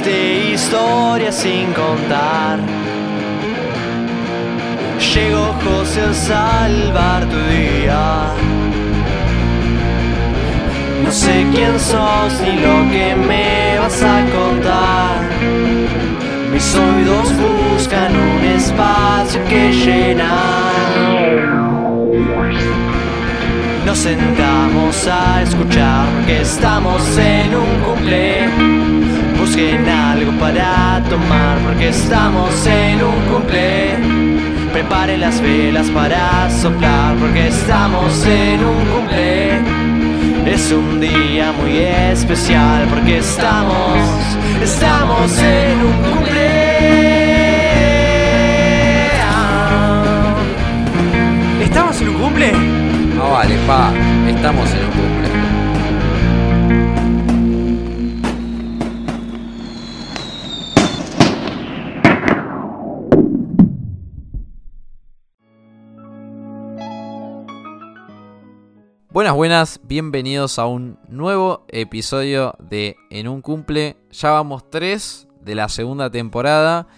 Miles de historias sin contar. Llegó José a salvar tu día. No sé quién sos ni lo que me vas a contar. Mis oídos buscan un espacio que llenar. Nos sentamos a escuchar que estamos en un cumple. Busquen algo para tomar porque estamos en un cumple. Preparen las velas para soplar porque estamos en un cumple. Es un día muy especial porque estamos, estamos en un cumple. ¿Estamos en un cumple? No vale, pa, estamos en un cumple. Buenas, buenas, bienvenidos a un nuevo episodio de En un cumple. Ya vamos tres de la segunda temporada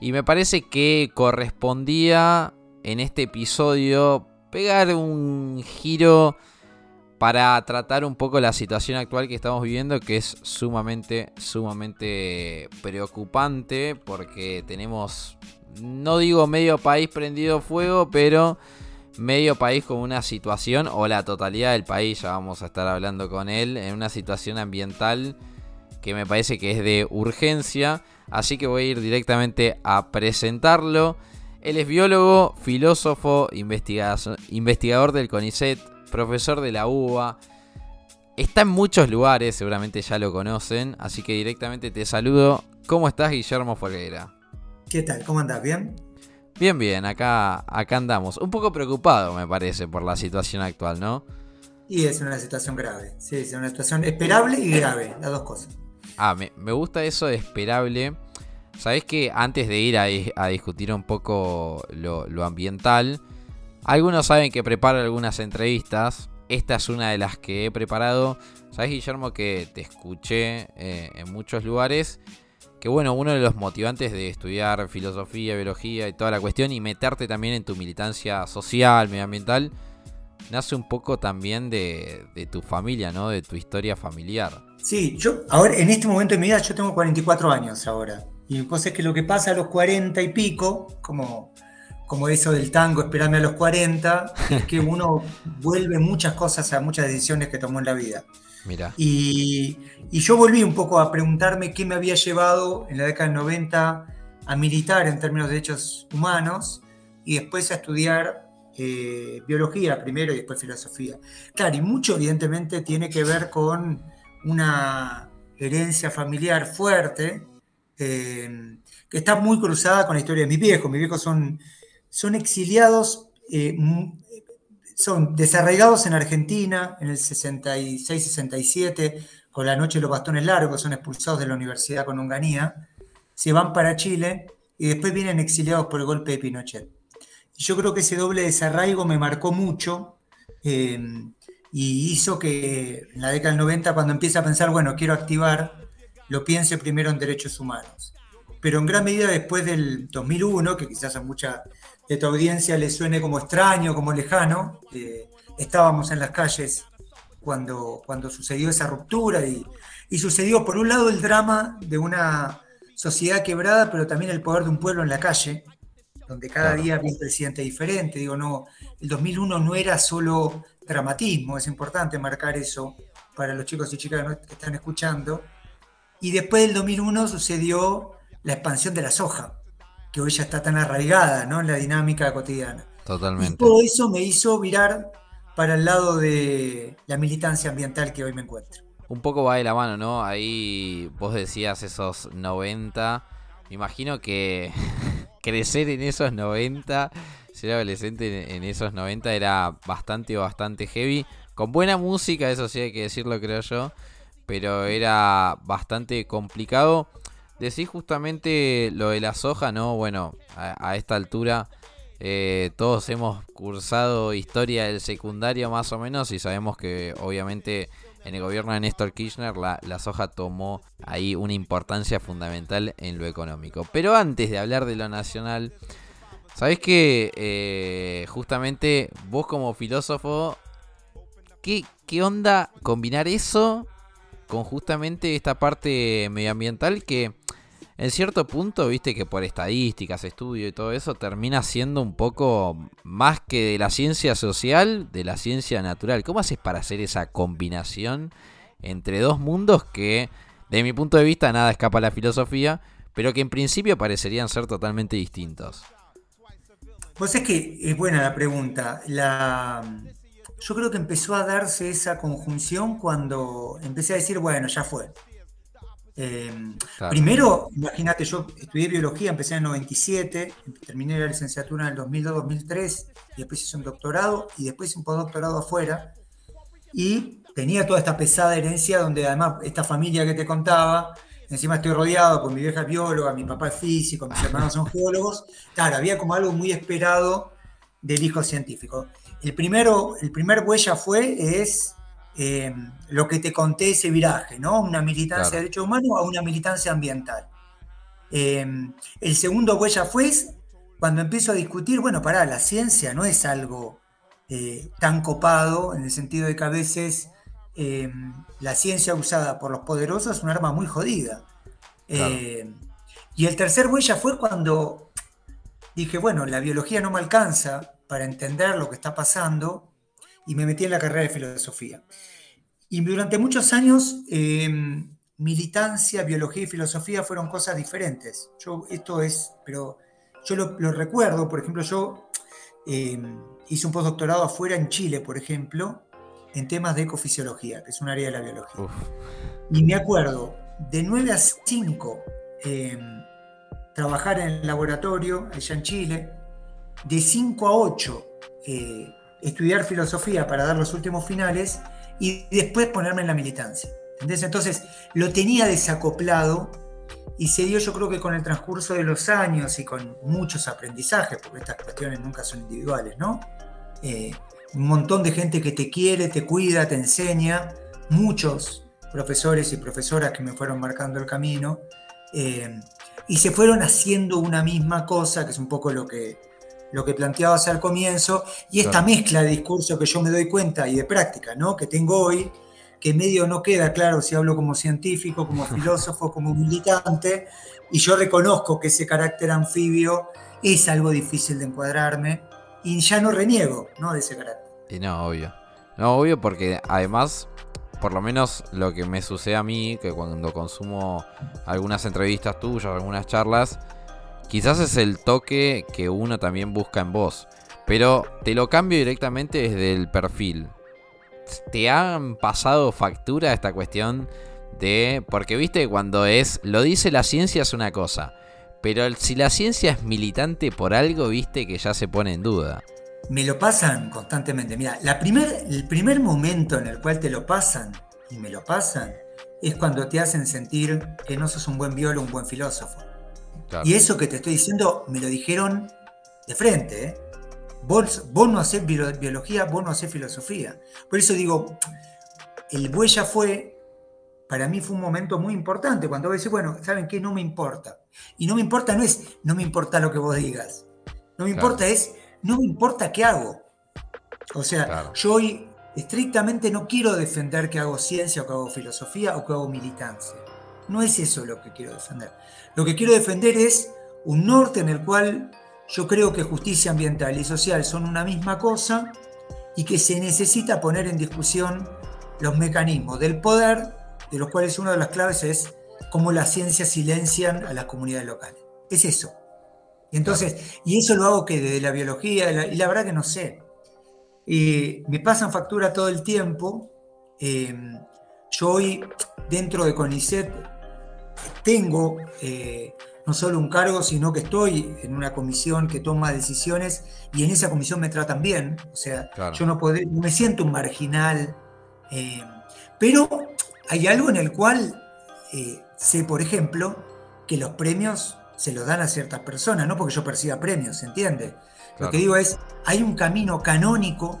y me parece que correspondía en este episodio pegar un giro para tratar un poco la situación actual que estamos viviendo, que es sumamente, sumamente preocupante, porque tenemos, no digo medio país prendido fuego, pero medio país con una situación, o la totalidad del país, ya vamos a estar hablando con él, en una situación ambiental que me parece que es de urgencia, así que voy a ir directamente a presentarlo. Él es biólogo, filósofo, investigador del CONICET, profesor de la UBA. Está en muchos lugares, seguramente ya lo conocen, así que directamente te saludo. ¿Cómo estás, Guillermo Folguera? ¿Qué tal? ¿Cómo andas? ¿Bien? Bien, bien, acá, acá andamos. Un poco preocupado, me parece, por la situación actual, ¿no? Y es una situación grave. Sí, es una situación esperable y grave, las dos cosas. Ah, me, me gusta eso de esperable Sabés que antes de ir a, discutir un poco lo, ambiental, algunos saben que preparo algunas entrevistas. Esta es una de las que he preparado. Sabés, Guillermo, que te escuché eh, en muchos lugares. Que bueno, uno de los motivantes de estudiar filosofía, biología y toda la cuestión y meterte también en tu militancia social, medioambiental, nace un poco también de, de tu familia, ¿no? De tu historia familiar. Sí, yo ahora en este momento de mi vida yo tengo 44 años ahora. Y pues es que lo que pasa a los 40 y pico, como, como eso del tango, esperarme a los 40, es que uno vuelve muchas cosas a muchas decisiones que tomó en la vida. Y, yo volví un poco a preguntarme qué me había llevado en la década del 90 a militar en términos de derechos humanos y después a estudiar eh, biología primero y después filosofía. Claro, y mucho evidentemente tiene que ver con una herencia familiar fuerte eh, que está muy cruzada con la historia de mis viejos. Mis viejos son, son exiliados, eh, son desarraigados en Argentina en el 66-67, con la noche de los bastones largos, son expulsados de la universidad con Onganía, se van para Chile y después vienen exiliados por el golpe de Pinochet. Yo creo que ese doble desarraigo me marcó mucho eh, y hizo que en la década del 90, cuando empieza a pensar, bueno, quiero activar lo piense primero en derechos humanos. Pero en gran medida después del 2001, que quizás a mucha de tu audiencia le suene como extraño, como lejano, eh, estábamos en las calles cuando, cuando sucedió esa ruptura y, y sucedió por un lado el drama de una sociedad quebrada, pero también el poder de un pueblo en la calle, donde cada día había un presidente diferente. Digo, no, el 2001 no era solo dramatismo, es importante marcar eso para los chicos y chicas que están escuchando, y después del 2001 sucedió la expansión de la soja, que hoy ya está tan arraigada ¿no? en la dinámica cotidiana. Totalmente. Y todo eso me hizo virar para el lado de la militancia ambiental que hoy me encuentro. Un poco va de la mano, ¿no? Ahí vos decías esos 90. Me imagino que crecer en esos 90, ser adolescente en esos 90 era bastante, bastante heavy. Con buena música, eso sí hay que decirlo, creo yo pero era bastante complicado. Decís justamente lo de la soja, ¿no? Bueno, a, esta altura eh, todos hemos cursado historia del secundario más o menos y sabemos que obviamente en el gobierno de Néstor Kirchner la, soja tomó ahí una importancia fundamental en lo económico. Pero antes de hablar de lo nacional, sabés que eh, justamente vos como filósofo, ¿qué, ¿qué onda combinar eso con justamente esta parte medioambiental que en cierto punto, viste que por estadísticas, estudio y todo eso, termina siendo un poco más que de la ciencia social, de la ciencia natural. ¿Cómo haces para hacer esa combinación entre dos mundos que, de mi punto de vista, nada escapa a la filosofía, pero que en principio parecerían ser totalmente distintos? Pues es que es buena la pregunta. La, yo creo que empezó a darse esa conjunción cuando empecé a decir, bueno, ya fue. Em, primero, imagínate, yo estudié biología, empecé en el 97, terminé la licenciatura en el 2002-2003, y después hice un doctorado y después hice un postdoctorado afuera. Y tenía toda esta pesada herencia donde además esta familia que te contaba, encima estoy rodeado con mi vieja bióloga, mi papá es físico, mis hermanos son geólogos. Claro, había como algo muy esperado del hijo científico. El, primero, el primer huella fue, es eh, lo que te conté, ese viraje, ¿no? Una militancia de derechos humanos a una militancia ambiental. Eh, el segundo huella fue cuando empiezo a discutir, bueno, pará, la ciencia no es algo eh, tan copado, en el sentido de que a veces la ciencia usada por los poderosos es un arma muy jodida. y el tercer huella fue cuando dije, bueno, la biología no me alcanza para entender lo que está pasando, y me metí en la carrera de filosofía. Y durante muchos años, em, militancia, biología y filosofía fueron cosas diferentes. Yo, esto es, pero yo lo, recuerdo, por ejemplo, yo em, hice un postdoctorado afuera en Chile, por ejemplo, en temas de ecofisiología, que es un área de la biología. Y me acuerdo, de 9 a 5, em, trabajar en el laboratorio allá en Chile, de 5 a 8, estudiar filosofía para dar los últimos finales y después ponerme en la militancia. Entonces lo tenía desacoplado y se dio yo creo que con el transcurso de los años y con muchos aprendizajes, porque estas cuestiones nunca son individuales, ¿no? Eh, un montón de gente que te quiere, te cuida, te enseña, muchos profesores y profesoras que me fueron marcando el camino, eh, y se fueron haciendo una misma cosa, que es un poco lo que, lo que planteabas al comienzo, y esta mezcla de discurso que yo me doy cuenta y de práctica, ¿no? Que tengo hoy, que medio no queda claro si hablo como científico, como filósofo, como militante, y yo reconozco que ese carácter anfibio es algo difícil de encuadrarme, y ya no reniego, ¿no? De ese carácter. Y no, obvio. No, obvio porque además por lo menos lo que me sucede a mí, que cuando consumo algunas entrevistas tuyas, algunas charlas, Quizás es el toque que uno también busca en vos. Pero te lo cambio directamente desde el perfil. ¿Te han pasado factura esta cuestión de... Porque viste, cuando es... Lo dice la ciencia es una cosa. Pero si la ciencia es militante por algo, viste que ya se pone en duda. Me lo pasan constantemente. Mira, el primer momento en el cual te lo pasan, y me lo pasan, es cuando te hacen sentir que no sos un buen biólogo, un buen filósofo. Y eso que te estoy diciendo me lo dijeron de frente. ¿eh? Vos, no hacés biología, vos no hacés filosofía. Por eso digo, el Buella fue, para mí fue un momento muy importante. Cuando vos decís, bueno, ¿saben qué? No me importa. Y no me importa no es, no me importa lo que vos digas. No me importa es, no me importa qué hago. O sea, yo hoy estrictamente no quiero defender que hago ciencia o que hago filosofía o que hago militancia. No es eso lo que quiero defender. Lo que quiero defender es un norte en el cual yo creo que justicia ambiental y social son una misma cosa y que se necesita poner en discusión los mecanismos del poder, de los cuales una de las claves es cómo las ciencias silencian a las comunidades locales. Es eso. Y entonces, y eso lo hago que desde la biología, y la verdad que no sé. Y me pasan factura todo el tiempo. Eh, yo hoy, dentro de CONICET, tengo eh, no solo un cargo, sino que estoy en una comisión que toma decisiones y en esa comisión me tratan bien. O sea, yo no, me siento un marginal. Eh, pero hay algo en el cual eh, sé, por ejemplo, que los premios se los dan a ciertas personas, no porque yo perciba premios, ¿se entiende? Lo que digo es, hay un camino canónico,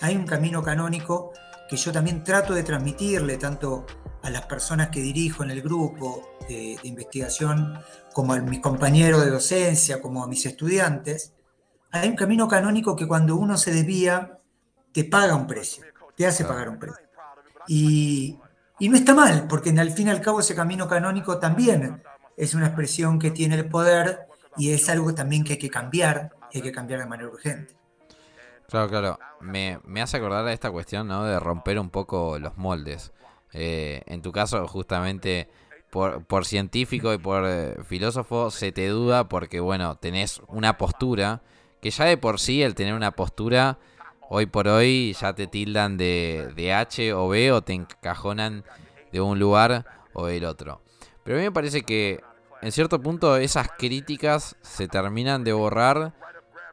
hay un camino canónico que yo también trato de transmitirle tanto a las personas que dirijo en el grupo de, investigación, como a mis compañeros de docencia, como a mis estudiantes, hay un camino canónico que cuando uno se desvía, te paga un precio, te hace pagar un precio. Y, y no está mal, porque al fin y al cabo ese camino canónico también es una expresión que tiene el poder y es algo también que hay que cambiar, hay que cambiar de manera urgente. Claro, claro. Me, hace acordar a esta cuestión, ¿no? De romper un poco los moldes. Eh, en tu caso, justamente, por, científico y por eh, filósofo, se te duda porque, bueno, tenés una postura que ya de por sí el tener una postura, hoy por hoy ya te tildan de, de H o B o te encajonan de un lugar o del otro. Pero a mí me parece que en cierto punto esas críticas se terminan de borrar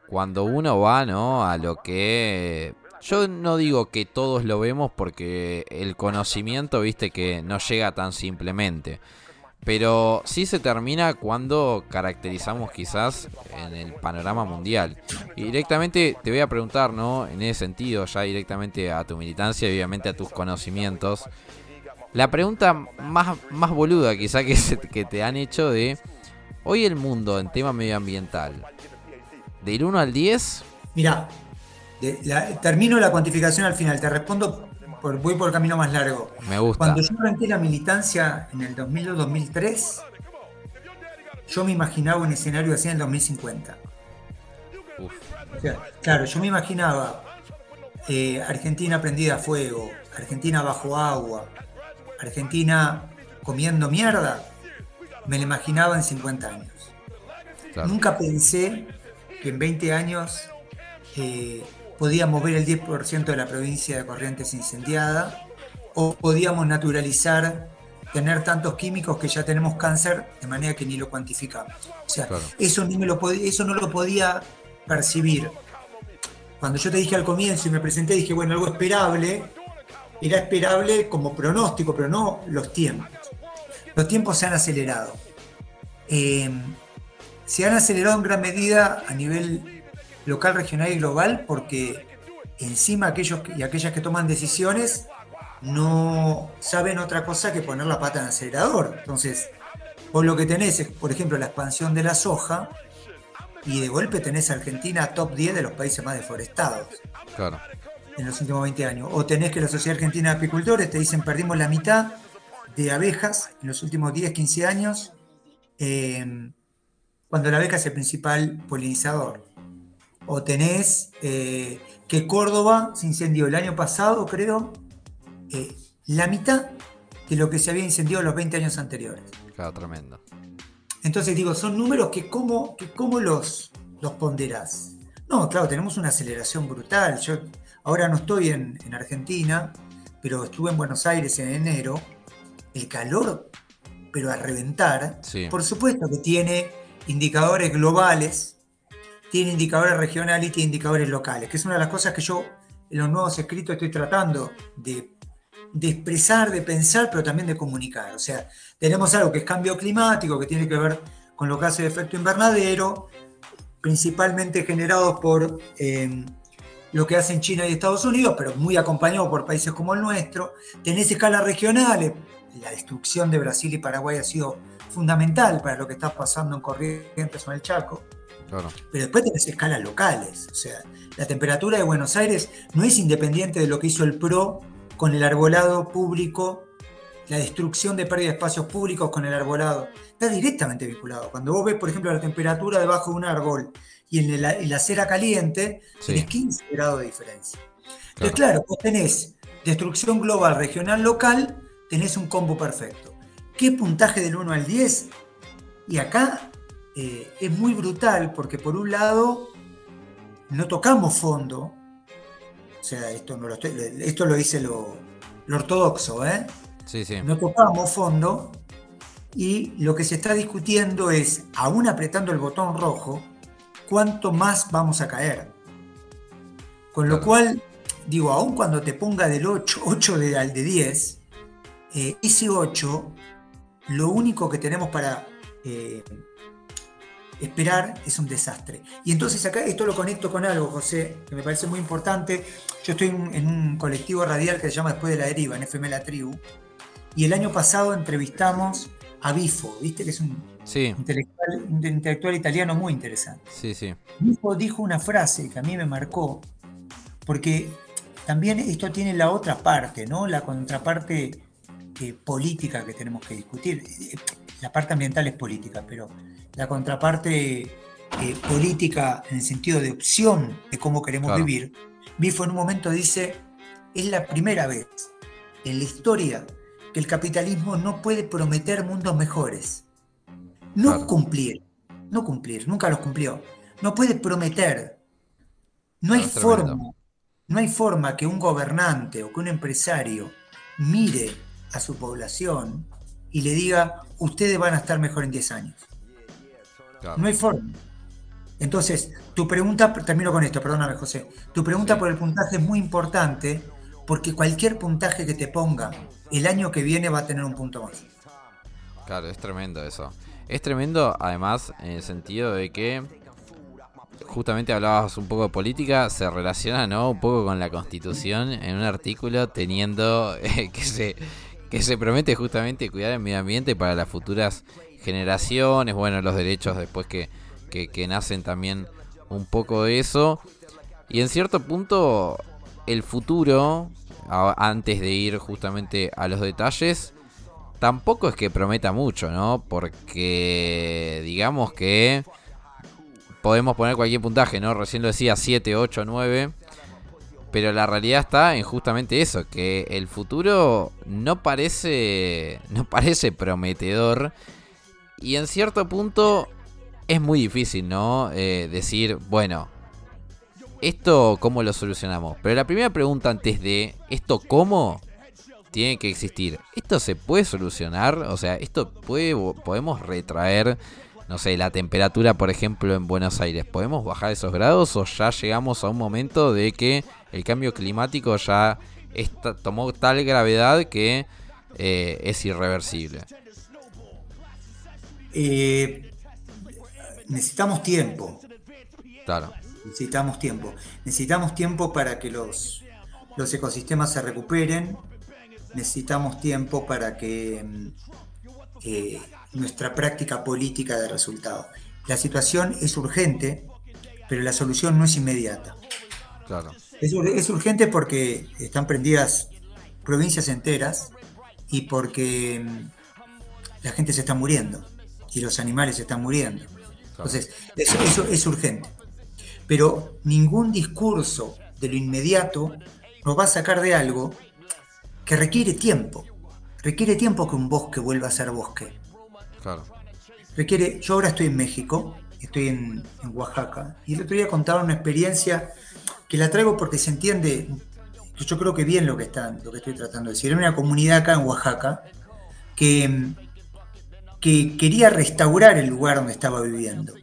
cuando uno va, ¿no? A lo que... Yo no digo que todos lo vemos porque el conocimiento, viste, que no llega tan simplemente. Pero sí se termina cuando caracterizamos quizás en el panorama mundial. Y directamente te voy a preguntar, ¿no? En ese sentido, ya directamente a tu militancia y obviamente a tus conocimientos. La pregunta más, más boluda quizá que, que te han hecho de hoy el mundo en tema medioambiental. Del 1 al 10. Mira, termino la cuantificación al final, te respondo, por, voy por el camino más largo. Me gusta. Cuando yo arranqué la militancia en el 2002-2003, yo me imaginaba un escenario así en el 2050. claro, yo me imaginaba eh, Argentina prendida a fuego, Argentina bajo agua, Argentina comiendo mierda, me lo imaginaba en 50 años. Nunca pensé que en 20 años eh, podíamos ver el 10% de la provincia de Corrientes incendiada o podíamos naturalizar tener tantos químicos que ya tenemos cáncer de manera que ni lo cuantificamos. O sea, eso, ni me lo eso no lo podía percibir. Cuando yo te dije al comienzo y me presenté, dije, bueno, algo esperable, era esperable como pronóstico, pero no los tiempos. Los tiempos se han acelerado. Eh, se han acelerado en gran medida a nivel local, regional y global porque encima aquellos y aquellas que toman decisiones no saben otra cosa que poner la pata en el acelerador. Entonces, vos lo que tenés es, por ejemplo, la expansión de la soja y de golpe tenés a Argentina top 10 de los países más deforestados. Claro en los últimos 20 años. O tenés que la Sociedad Argentina de Apicultores te dicen perdimos la mitad de abejas en los últimos 10, 15 años, eh, cuando la abeja es el principal polinizador. O tenés eh, que Córdoba se incendió el año pasado, creo, eh, la mitad de lo que se había incendiado los 20 años anteriores. Claro, tremendo. Entonces digo, son números que cómo, que cómo los, los ponderás. No, claro, tenemos una aceleración brutal. Yo Ahora no estoy en, Argentina, pero estuve en Buenos Aires en enero. El calor, pero a reventar. Por supuesto que tiene indicadores globales, tiene indicadores regionales y tiene indicadores locales, que es una de las cosas que yo en los nuevos escritos estoy tratando de, expresar, de pensar, pero también de comunicar. O sea, tenemos algo que es cambio climático, que tiene que ver con los gases de efecto invernadero, principalmente generados por eh, lo que hacen China y Estados Unidos, pero muy acompañado por países como el nuestro. Tenés escalas regionales. La destrucción de Brasil y Paraguay ha sido fundamental para lo que está pasando en Corrientes o en el Chaco. Pero después tenés escalas locales. O sea, la temperatura de Buenos Aires no es independiente de lo que hizo el PRO con el arbolado público, la destrucción de pérdida de espacios públicos con el arbolado. Está directamente vinculado. Cuando vos ves, por ejemplo, la temperatura debajo de un árbol y en la, acera caliente tenés 15 grados de diferencia. Entonces, claro, vos tenés destrucción global, regional, local, tenés un combo perfecto. ¿Qué puntaje del 1 al 10? Y acá eh, es muy brutal porque por un lado no tocamos fondo, o sea, esto, no lo, esto lo dice lo, ortodoxo, ¿eh? Sí, sí. No tocamos fondo y lo que se está discutiendo es, aún apretando el botón rojo, cuánto más vamos a caer. Con lo cual, digo, aun cuando te ponga del 8, 8 de, al de 10, eh, ese 8, lo único que tenemos para, eh, esperar es un desastre. Y entonces acá esto lo conecto con algo, José, que me parece muy importante. Yo estoy en un colectivo radial que se llama Después de la Deriva, en FM La Tribu, y el año pasado entrevistamos a Bifo, ¿viste? Que es un, intelectual, italiano muy interesante. Sí, sí. Bifo dijo una frase que a mí me marcó, porque también esto tiene la otra parte, ¿no? La contraparte eh, política que tenemos que discutir. La parte ambiental es política, pero la contraparte eh, política en el sentido de opción de cómo queremos vivir, Bifo en un momento dice, es la primera vez en la historia que el capitalismo no puede prometer mundos mejores. No cumplir, no cumplir, nunca los cumplió. No puede prometer. No hay forma, no hay forma que un gobernante o que un empresario mire a su población y le diga, ustedes van a estar mejor en 10 años. No hay forma. Entonces, tu pregunta, termino con esto, perdóname José, tu pregunta por el puntaje es muy importante porque cualquier puntaje que te ponga el año que viene va a tener un punto más. Claro, es tremendo eso. Es tremendo además en el sentido de que justamente hablabas un poco de política, se relaciona ¿no? un poco con la constitución en un artículo teniendo que se que se promete justamente cuidar el medio ambiente para las futuras generaciones, bueno, los derechos después que, nacen también un poco de eso. Y en cierto punto, el futuro, antes de ir justamente a los detalles, tampoco es que prometa mucho, ¿no? Porque digamos que podemos poner cualquier puntaje, ¿no? Recién lo decía 7, 8, 9. Pero la realidad está en justamente eso, que el futuro no parece, no parece prometedor y en cierto punto es muy difícil, ¿no? Eh, decir, bueno, esto cómo lo solucionamos. Pero la primera pregunta antes de esto cómo tiene que existir. ¿Esto se puede solucionar? O sea, esto puede, podemos retraer no sé, la temperatura, por ejemplo, en Buenos Aires, ¿podemos bajar esos grados o ya llegamos a un momento de que el cambio climático ya tomó tal gravedad que eh, es irreversible? Eh, necesitamos tiempo. Claro. Necesitamos tiempo. Necesitamos tiempo para que los, los ecosistemas se recuperen. Necesitamos tiempo para que mm, eh, nuestra práctica política de resultado. La situación es urgente, pero la solución no es inmediata. Claro. Es, urgente porque están prendidas provincias enteras y porque mm, la gente se está muriendo y los animales se están muriendo. Entonces, eso, eso es urgente. Pero ningún discurso de lo inmediato nos va a sacar de algo que requiere tiempo. Requiere tiempo que un bosque vuelva a ser bosque. Requiere, yo ahora estoy en México, estoy en, Oaxaca, y el otro día contaba una experiencia que la traigo porque se entiende, yo creo que bien lo que, está, lo que estoy tratando de decir. Era una comunidad acá en Oaxaca que, que quería restaurar el lugar donde estaba viviendo.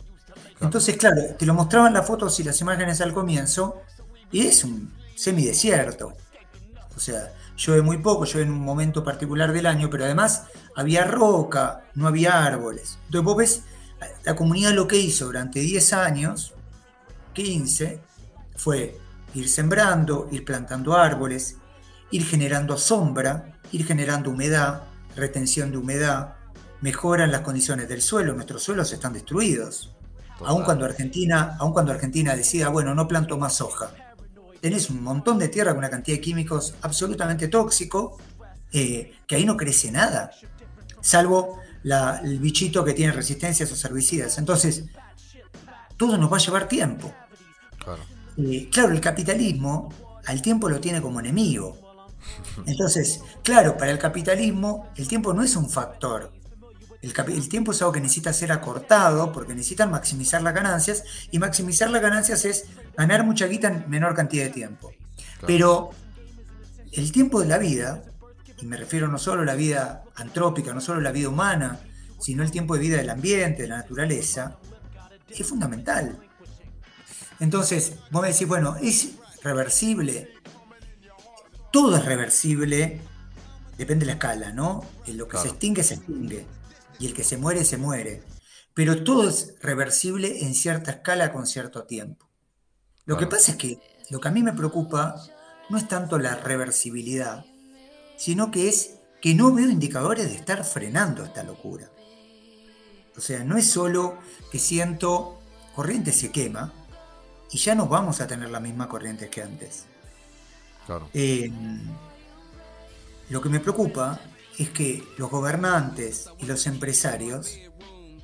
Entonces, claro, te lo mostraban las fotos y las imágenes al comienzo, y es un semidesierto. O sea, llueve muy poco, llueve en un momento particular del año, pero además había roca, no había árboles. Entonces vos ves, la comunidad lo que hizo durante 10 años, 15, fue ir sembrando, ir plantando árboles, ir generando sombra, ir generando humedad, retención de humedad, mejoran las condiciones del suelo, nuestros suelos están destruidos. Aun cuando Argentina, aun cuando Argentina decida, bueno, no planto más soja, tenés un montón de tierra con una cantidad de químicos absolutamente tóxico, eh, que ahí no crece nada, salvo el bichito que tiene resistencia a esos herbicidas. Entonces, todo nos va a llevar tiempo. Claro. Eh, claro, el capitalismo al tiempo lo tiene como enemigo. Entonces, claro, para el capitalismo el tiempo no es un factor, el, tiempo es algo que necesita ser acortado porque necesitan maximizar las ganancias y maximizar las ganancias es ganar mucha guita en menor cantidad de tiempo. Pero el tiempo de la vida, y me refiero no solo a la vida antrópica, no solo a la vida humana, sino el tiempo de vida del ambiente, de la naturaleza, es fundamental. Entonces, vos me decís, bueno, ¿es reversible? Todo es reversible, depende de la escala, ¿no? Lo que se extingue, se extingue y el que se muere, se muere. pero todo es reversible en cierta escala con cierto tiempo. Lo que pasa es que lo que a mí me preocupa no es tanto la reversibilidad, sino que es que no veo indicadores de estar frenando esta locura. O sea, no es solo que siento corriente se quema y ya no vamos a tener la misma corriente que antes. Eh, lo que me preocupa es que los gobernantes y los empresarios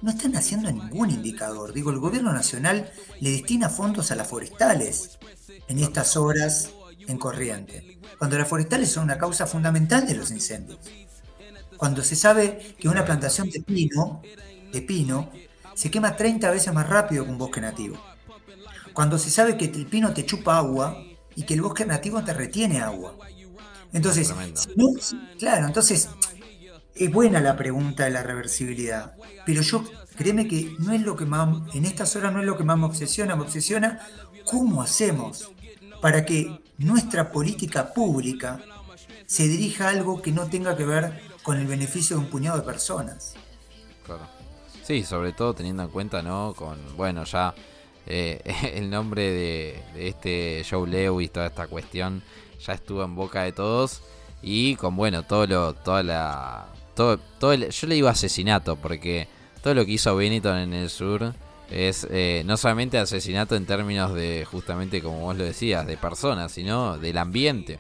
no están haciendo ningún indicador. Digo, el gobierno nacional le destina fondos a las forestales en estas obras en corriente, cuando las forestales son una causa fundamental de los incendios. Cuando se sabe que una plantación de pino, de pino se quema 30 veces más rápido que un bosque nativo. Cuando se sabe que el pino te chupa agua y que el bosque nativo te retiene agua. Entonces, claro, entonces es buena la pregunta de la reversibilidad, pero yo créeme que no es lo que más, en estas horas no es lo que más me obsesiona, me obsesiona cómo hacemos para que nuestra política pública se dirija a algo que no tenga que ver con el beneficio de un puñado de personas. Claro. Sí, sobre todo teniendo en cuenta, ¿no? Con, bueno, ya eh, el nombre de, este Joe Lewis, toda esta cuestión, ya estuvo en boca de todos. Y con, bueno, todo lo, toda la. Todo, yo le digo asesinato, porque todo lo que hizo Benetton en el sur es eh, no solamente asesinato en términos de, justamente como vos lo decías, de personas, sino del ambiente.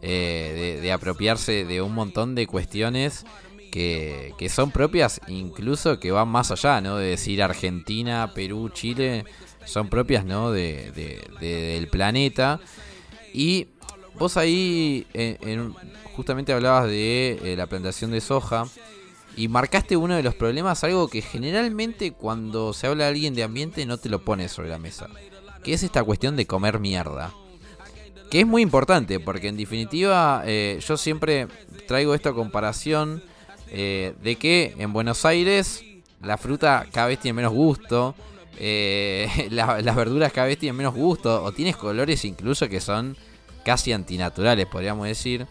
Eh, de, apropiarse de un montón de cuestiones que, son propias, incluso que van más allá, ¿no? De decir Argentina, Perú, Chile, son propias, ¿no? De, del planeta. Y vos ahí justamente hablabas de eh, la plantación de soja y marcaste uno de los problemas, algo que generalmente cuando se habla de alguien de ambiente no te lo pone sobre la mesa, que es esta cuestión de comer mierda. Que es muy importante, porque en definitiva eh, yo siempre traigo esta comparación eh, de que en Buenos Aires la fruta cada vez tiene menos gusto, eh, las verduras cada vez tienen menos gusto, o tienes colores incluso que son casi antinaturales, podríamos decir.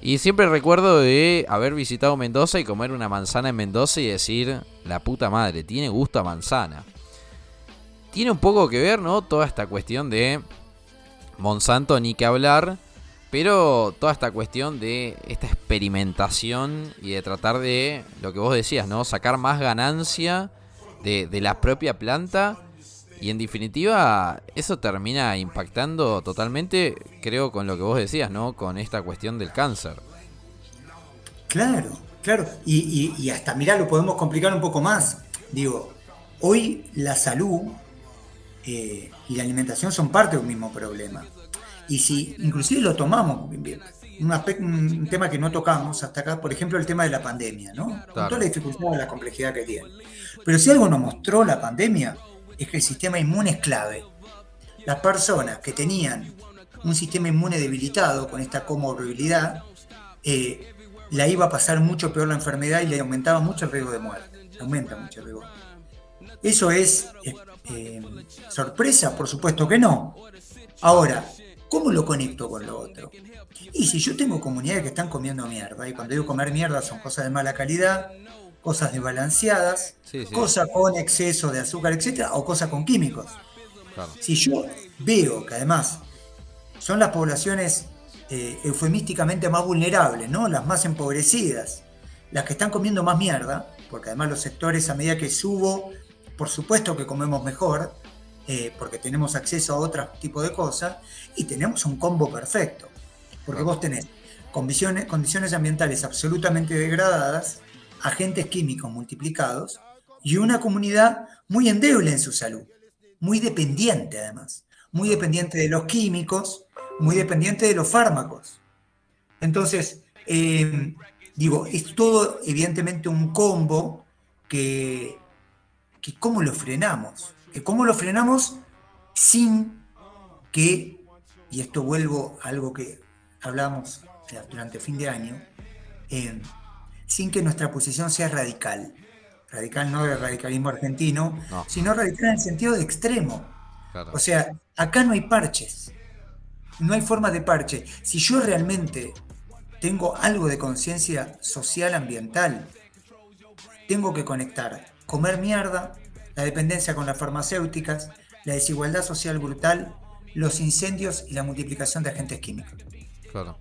Y siempre recuerdo de haber visitado Mendoza y comer una manzana en Mendoza y decir, la puta madre, tiene gusto a manzana. Tiene un poco que ver, ¿no? Toda esta cuestión de Monsanto ni que hablar, pero toda esta cuestión de esta experimentación y de tratar de, lo que vos decías, ¿no? Sacar más ganancia de, la propia planta. Y en definitiva, eso termina impactando totalmente, creo, con lo que vos decías, ¿no? Con esta cuestión del cáncer. Claro, claro. Y, hasta, mirá, lo podemos complicar un poco más. Digo, hoy la salud eh, y la alimentación son parte de un mismo problema. Y si inclusive lo tomamos, un, aspecto, un tema que no tocamos hasta acá, por ejemplo, el tema de la pandemia, ¿no? Con toda la dificultad y la complejidad que tiene. Pero si algo nos mostró la pandemia, es que el sistema inmune es clave. Las personas que tenían un sistema inmune debilitado con esta comorbilidad, eh, la iba a pasar mucho peor la enfermedad y le aumentaba mucho el riesgo de muerte. Aumenta mucho el riesgo. ¿Eso es eh, eh, sorpresa? Por supuesto que no. Ahora, ¿cómo lo conecto con lo otro? Y si yo tengo comunidades que están comiendo mierda, y cuando digo comer mierda son cosas de mala calidad, cosas desbalanceadas, cosas con exceso de azúcar, etcétera, o cosas con químicos. Si yo veo que además son las poblaciones eh, eufemísticamente más vulnerables, ¿no? las más empobrecidas, las que están comiendo más mierda, porque además los sectores a medida que subo, por supuesto que comemos mejor, eh, porque tenemos acceso a otro tipo de cosas, y tenemos un combo perfecto, porque vos tenés condiciones, condiciones ambientales absolutamente degradadas, agentes químicos multiplicados y una comunidad muy endeble en su salud, muy dependiente además, muy dependiente de los químicos, muy dependiente de los fármacos. Entonces, eh, digo, es todo evidentemente un combo que, que cómo lo frenamos, cómo lo frenamos sin que, y esto vuelvo a algo que hablamos durante fin de año, eh, sin que nuestra posición sea radical. Radical no de radicalismo argentino, sino radical en el sentido de extremo. O sea, acá no hay parches. No hay forma de parche. Si yo realmente tengo algo de conciencia social ambiental, tengo que conectar comer mierda, la dependencia con las farmacéuticas, la desigualdad social brutal, los incendios y la multiplicación de agentes químicos.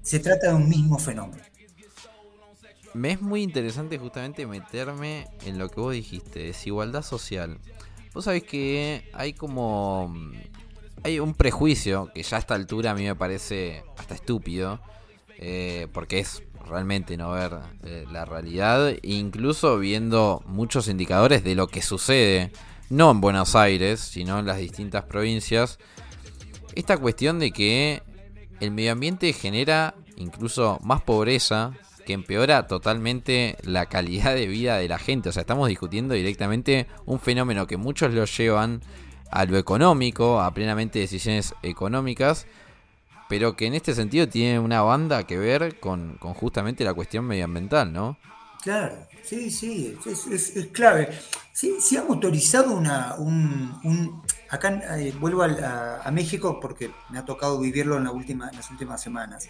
Se trata de un mismo fenómeno. Me es muy interesante justamente meterme en lo que vos dijiste, desigualdad social. Vos sabés que hay como... Hay un prejuicio que ya a esta altura a mí me parece hasta estúpido, eh, porque es realmente no ver eh, la realidad, incluso viendo muchos indicadores de lo que sucede, no en Buenos Aires, sino en las distintas provincias, esta cuestión de que el medio ambiente genera incluso más pobreza, que empeora totalmente la calidad de vida de la gente. O sea, estamos discutiendo directamente un fenómeno que muchos lo llevan a lo económico, a plenamente decisiones económicas, pero que en este sentido tiene una banda que ver con, justamente la cuestión medioambiental, ¿no? Claro, sí, sí, es, clave. Sí, sí, han autorizado una, un, acá eh, vuelvo a, México porque me ha tocado vivirlo en, la última, en las últimas semanas.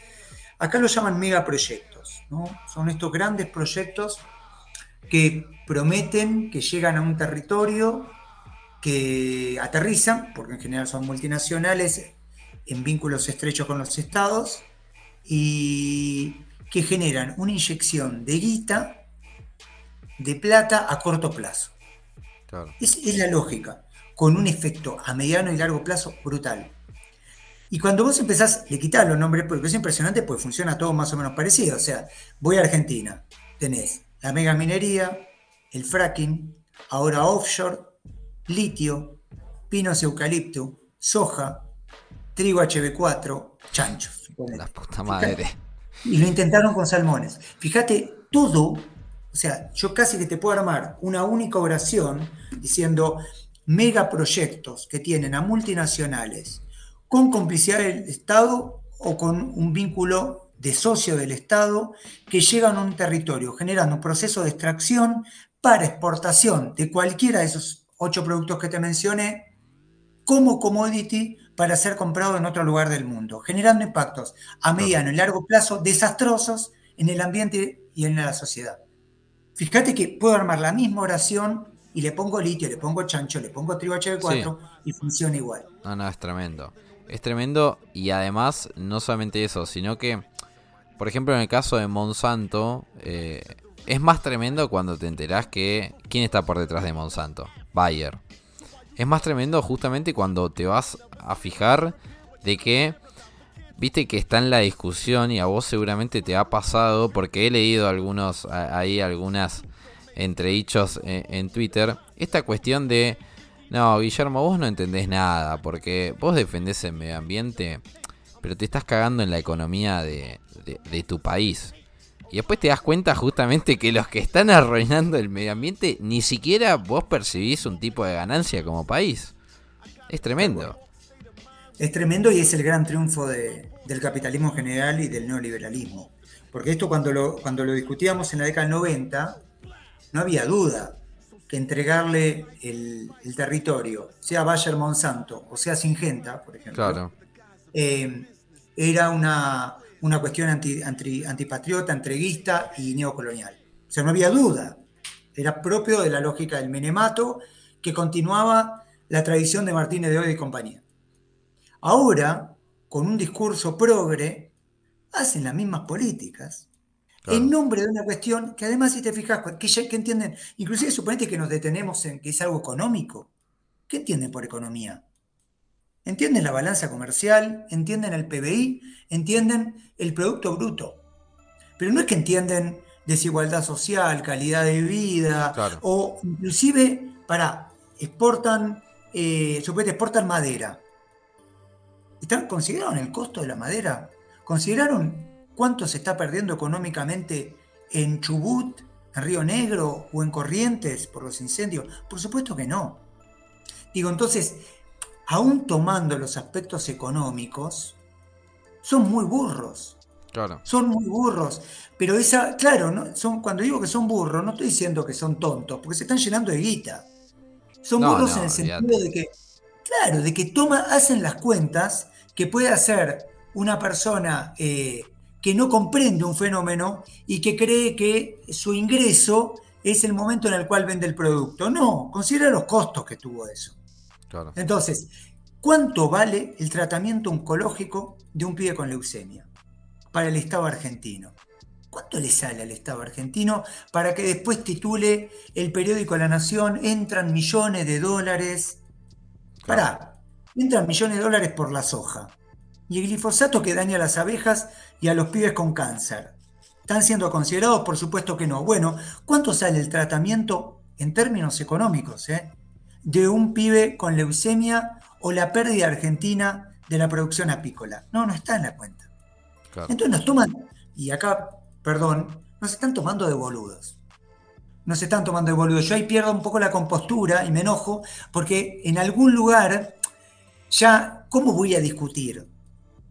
Acá lo llaman megaproyectos, ¿no? Son estos grandes proyectos que prometen que llegan a un territorio, que aterrizan, porque en general son multinacionales, en vínculos estrechos con los estados, y que generan una inyección de guita, de plata a corto plazo. Es, es la lógica, con un efecto a mediano y largo plazo brutal. Y cuando vos empezás, le quitar los nombres, porque es impresionante, pues funciona todo más o menos parecido. O sea, voy a Argentina, tenés la mega minería, el fracking, ahora offshore, litio, pinos eucalipto, soja, trigo HB4, chanchos. La puta madre. Y lo intentaron con salmones. Fíjate, todo, o sea, yo casi que te puedo armar una única oración diciendo megaproyectos que tienen a multinacionales con complicidad del Estado o con un vínculo de socio del Estado que llegan a un territorio generando un proceso de extracción para exportación de cualquiera de esos ocho productos que te mencioné como commodity para ser comprado en otro lugar del mundo, generando impactos a mediano y largo plazo desastrosos en el ambiente y en la sociedad. Fíjate que puedo armar la misma oración y le pongo litio, le pongo chancho, le pongo trigo HB4 y funciona igual. No, no, es tremendo. Es tremendo y además no solamente eso, sino que, por ejemplo, en el caso de Monsanto, eh, es más tremendo cuando te enterás que quién está por detrás de Monsanto, Bayer. Es más tremendo justamente cuando te vas a fijar de que, viste que está en la discusión y a vos seguramente te ha pasado, porque he leído algunos, ahí algunas entredichos en, en Twitter, esta cuestión de no, Guillermo, vos no entendés nada, porque vos defendés el medio ambiente, pero te estás cagando en la economía de, tu país. Y después te das cuenta justamente que los que están arruinando el medio ambiente, ni siquiera vos percibís un tipo de ganancia como país. Es tremendo. Es tremendo y es el gran triunfo del capitalismo general y del neoliberalismo. Porque esto cuando lo, cuando lo discutíamos en la década del 90, no había duda que entregarle el, territorio, sea Bayer Monsanto o sea Singenta, por ejemplo, eh, era una, una cuestión anti, antipatriota, entreguista y neocolonial. O sea, no había duda. Era propio de la lógica del menemato que continuaba la tradición de Martínez de Hoy y compañía. Ahora, con un discurso progre, hacen las mismas políticas, en nombre de una cuestión que además, si te fijas, que, que entienden, inclusive suponete que nos detenemos en que es algo económico. ¿Qué entienden por economía? Entienden la balanza comercial, entienden el PBI, entienden el Producto Bruto. Pero no es que entienden desigualdad social, calidad de vida, o inclusive, para, exportan, eh, suponete, exportan madera. ¿Están, ¿Consideraron el costo de la madera? ¿Consideraron ¿Cuánto se está perdiendo económicamente en Chubut, en Río Negro o en Corrientes por los incendios? Por supuesto que no. Digo, entonces, aún tomando los aspectos económicos, son muy burros. Claro. Son muy burros. Pero esa, claro, ¿no? son, cuando digo que son burros, no estoy diciendo que son tontos, porque se están llenando de guita. Son burros en el sentido de que, claro, de que toma, hacen las cuentas que puede hacer una persona eh, que no comprende un fenómeno y que cree que su ingreso es el momento en el cual vende el producto. No, considera los costos que tuvo eso. Entonces, ¿cuánto vale el tratamiento oncológico de un pibe con leucemia para el Estado argentino? ¿Cuánto le sale al Estado argentino para que después titule el periódico La Nación, entran millones de dólares? Pará, entran millones de dólares por la soja. Y el glifosato que daña a las abejas y a los pibes con cáncer. ¿Están siendo considerados? Por supuesto que no. Bueno, ¿cuánto sale el tratamiento en términos económicos eh, de un pibe con leucemia o la pérdida argentina de la producción apícola? No, no está en la cuenta. Entonces nos toman, y acá, perdón, nos están tomando de boludos. Nos están tomando de boludos. Yo ahí pierdo un poco la compostura y me enojo porque en algún lugar ya, ¿cómo voy a discutir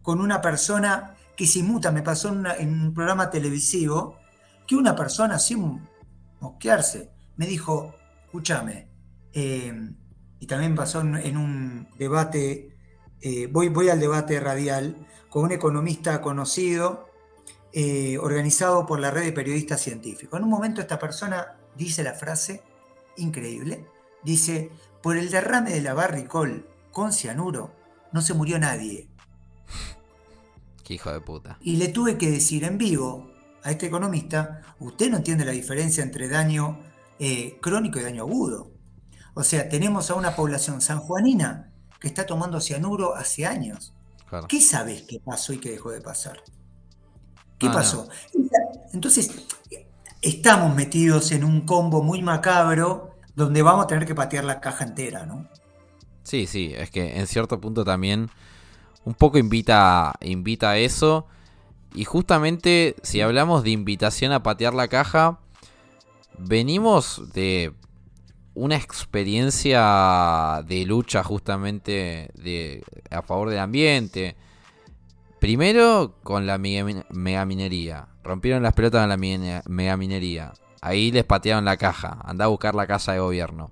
con una persona que se muta, me pasó en, un programa televisivo, que una persona sin mosquearse me dijo, escúchame, eh, y también pasó en, un debate, eh, voy, voy al debate radial con un economista conocido, eh, organizado por la red de periodistas científicos. En un momento esta persona dice la frase increíble, dice, por el derrame de la barricol con cianuro no se murió nadie, hijo de puta. Y le tuve que decir en vivo a este economista, usted no entiende la diferencia entre daño eh, crónico y daño agudo. O sea, tenemos a una población sanjuanina que está tomando cianuro hace años. ¿Qué sabes qué pasó y qué dejó de pasar? ¿Qué pasó? Entonces, estamos metidos en un combo muy macabro donde vamos a tener que patear la caja entera, ¿no? Sí, sí, es que en cierto punto también un poco invita, invita a eso. Y justamente si hablamos de invitación a patear la caja, venimos de una experiencia de lucha justamente de, a favor del ambiente. Primero con la megaminería. Rompieron las pelotas en la megaminería. Ahí les patearon la caja. Anda a buscar la casa de gobierno.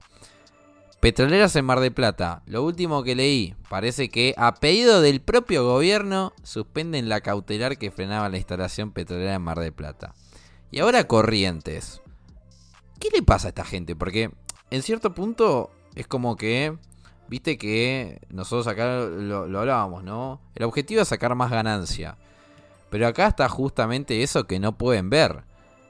Petroleras en Mar de Plata. Lo último que leí, parece que a pedido del propio gobierno suspenden la cautelar que frenaba la instalación petrolera en Mar de Plata. Y ahora Corrientes. ¿Qué le pasa a esta gente? Porque en cierto punto es como que, viste que nosotros acá lo, lo hablábamos, ¿no? El objetivo es sacar más ganancia. Pero acá está justamente eso que no pueden ver.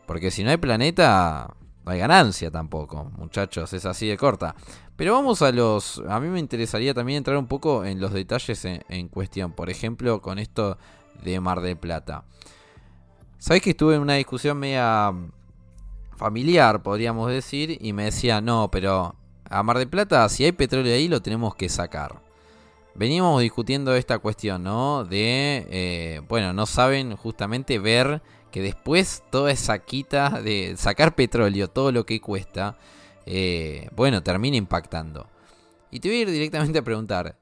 Porque si no hay planeta, no hay ganancia tampoco, muchachos, es así de corta. Pero vamos a los... A mí me interesaría también entrar un poco en los detalles en, cuestión. Por ejemplo, con esto de Mar del Plata. Sabes que estuve en una discusión media familiar, podríamos decir, y me decía, no, pero a Mar del Plata, si hay petróleo ahí, lo tenemos que sacar. Venimos discutiendo esta cuestión, ¿no? De, eh, bueno, no saben justamente ver que después toda esa quita de sacar petróleo, todo lo que cuesta, eh, bueno, termina impactando. Y te voy a ir directamente a preguntar,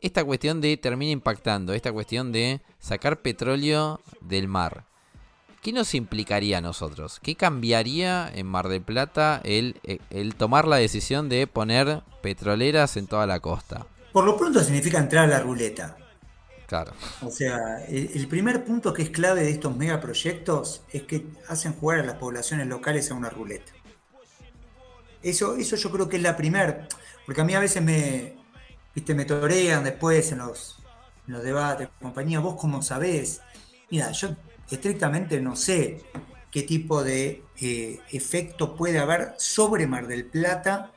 esta cuestión de termina impactando, esta cuestión de sacar petróleo del mar, ¿qué nos implicaría a nosotros? ¿Qué cambiaría en Mar del Plata el, el tomar la decisión de poner petroleras en toda la costa? Por lo pronto significa entrar a la ruleta. Claro. O sea, el, primer punto que es clave de estos megaproyectos es que hacen jugar a las poblaciones locales a una ruleta. Eso, eso yo creo que es la primera, porque a mí a veces me, viste, me torean después en los, los debates, compañía, vos cómo sabés. Mira, yo estrictamente no sé qué tipo de eh, efecto puede haber sobre Mar del Plata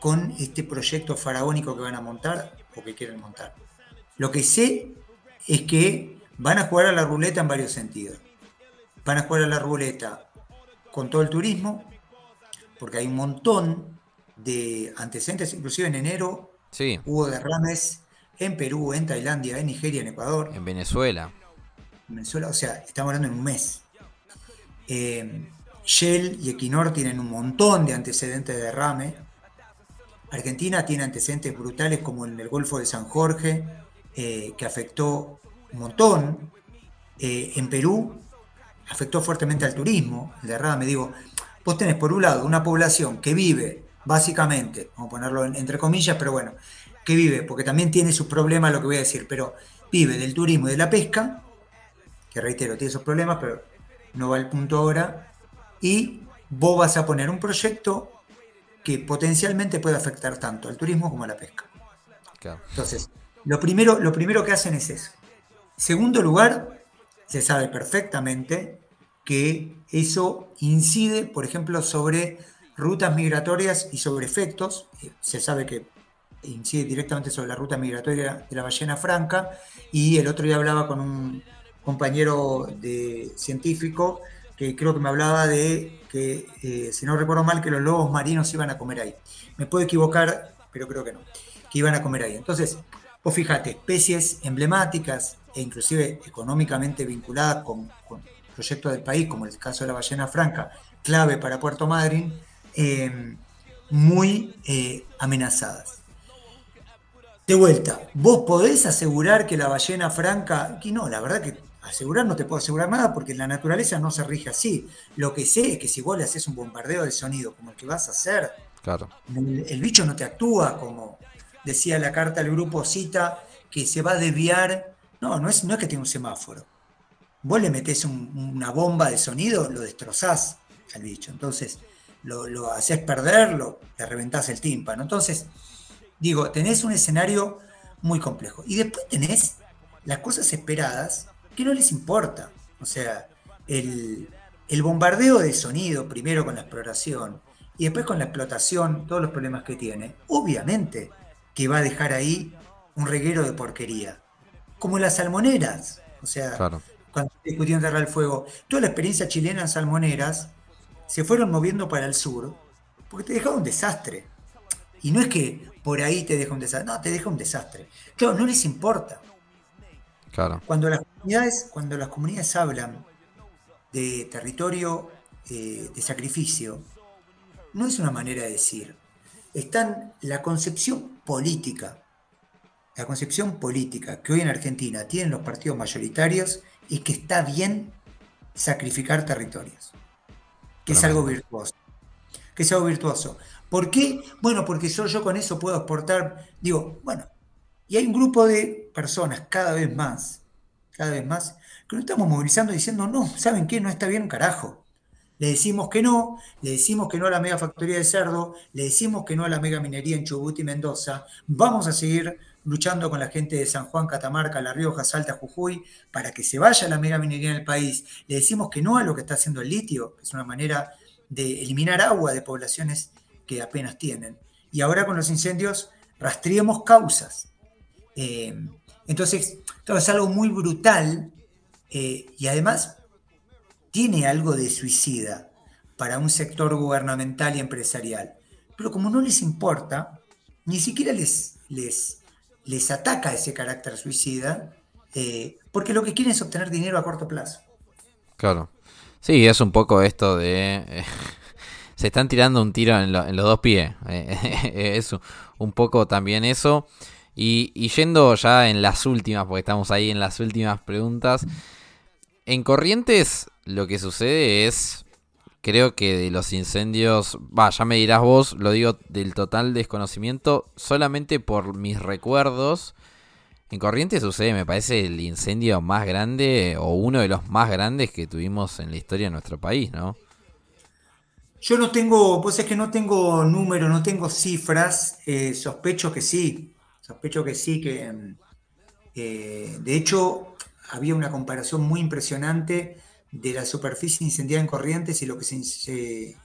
con este proyecto faraónico que van a montar o que quieren montar. Lo que sé es que van a jugar a la ruleta en varios sentidos. Van a jugar a la ruleta con todo el turismo, porque hay un montón de antecedentes, inclusive en enero hubo derrames en Perú, en Tailandia, en Nigeria, en Ecuador. En Venezuela. En Venezuela, o sea, estamos hablando en un mes. Eh, Shell y Equinor tienen un montón de antecedentes de derrame. Argentina tiene antecedentes brutales como en el Golfo de San Jorge, eh, que afectó un montón. Eh, en Perú afectó fuertemente al turismo, el derrame. Digo, vos tenés por un lado una población que vive, básicamente, vamos a ponerlo entre comillas, pero bueno, que vive, porque también tiene sus problemas lo que voy a decir, pero vive del turismo y de la pesca, que reitero, tiene sus problemas, pero no va al punto ahora, y vos vas a poner un proyecto que potencialmente puede afectar tanto al turismo como a la pesca. Entonces, lo primero, lo primero que hacen es eso. Segundo lugar, se sabe perfectamente que eso incide, por ejemplo, sobre rutas migratorias y sobre efectos. Se sabe que incide directamente sobre la ruta migratoria de la ballena franca y el otro día hablaba con un compañero de científico que creo que me hablaba de que, eh, si no recuerdo mal, que los lobos marinos iban a comer ahí. Me puedo equivocar, pero creo que no, que iban a comer ahí. Entonces, vos fíjate, especies emblemáticas e inclusive económicamente vinculadas con, proyectos del país, como el caso de la ballena franca, clave para Puerto Madryn, eh, muy eh, amenazadas. De vuelta, ¿vos podés asegurar que la ballena franca, aquí no, la verdad que asegurar no te puedo asegurar nada porque la naturaleza no se rige así. Lo que sé es que si vos le haces un bombardeo de sonido como el que vas a hacer, claro. el, bicho no te actúa como decía la carta del grupo Cita, que se va a desviar. No, no es, no es que tenga un semáforo. Vos le metés una bomba de sonido, lo destrozás al bicho. Entonces, lo, lo haces perderlo, le reventás el tímpano. Entonces, Digo, tenés un escenario muy complejo. Y después tenés las cosas esperadas que no les importa. O sea, el, bombardeo de sonido, primero con la exploración y después con la explotación, todos los problemas que tiene, obviamente que va a dejar ahí un reguero de porquería. Como las salmoneras. O sea, cuando en Tierra del Fuego, toda la experiencia chilena en salmoneras se fueron moviendo para el sur porque te dejaba un desastre. Y no es que por ahí te deja un desastre, no, te deja un desastre. Claro, no les importa. Claro. Cuando las comunidades, cuando las comunidades hablan de territorio eh, de sacrificio, no es una manera de decir. Están la concepción política, la concepción política que hoy en Argentina tienen los partidos mayoritarios es que está bien sacrificar territorios, que es algo virtuoso, que es algo virtuoso. ¿Por qué? Bueno, porque solo yo con eso puedo exportar. Digo, bueno, y hay un grupo de personas cada vez más, cada vez más, que nos estamos movilizando diciendo, no, ¿saben qué? No está bien un carajo. Le decimos que no, le decimos que no a la mega factoría de cerdo, le decimos que no a la mega minería en Chubut y Mendoza. Vamos a seguir luchando con la gente de San Juan, Catamarca, La Rioja, Salta, Jujuy, para que se vaya la mega minería en el país. Le decimos que no a lo que está haciendo el litio, que es una manera de eliminar agua de poblaciones que apenas tienen. Y ahora con los incendios rastreemos causas. Eh, entonces, todo es algo muy brutal eh, y además tiene algo de suicida para un sector gubernamental y empresarial. Pero como no les importa, ni siquiera les, les, les ataca ese carácter suicida, eh, porque lo que quieren es obtener dinero a corto plazo. Claro. Sí, es un poco esto de se están tirando un tiro en, los dos pies. es un poco también eso. Y, yendo ya en las últimas, porque estamos ahí en las últimas preguntas. En Corrientes lo que sucede es, creo que de los incendios, va, ya me dirás vos, lo digo del total desconocimiento, solamente por mis recuerdos. En Corrientes sucede, me parece, el incendio más grande o uno de los más grandes que tuvimos en la historia de nuestro país, ¿no? Yo no tengo, pues es que no tengo números, no tengo cifras, eh, sospecho que sí, sospecho que sí, que mm, eh, de hecho había una comparación muy impresionante de la superficie incendiada en Corrientes y lo que se,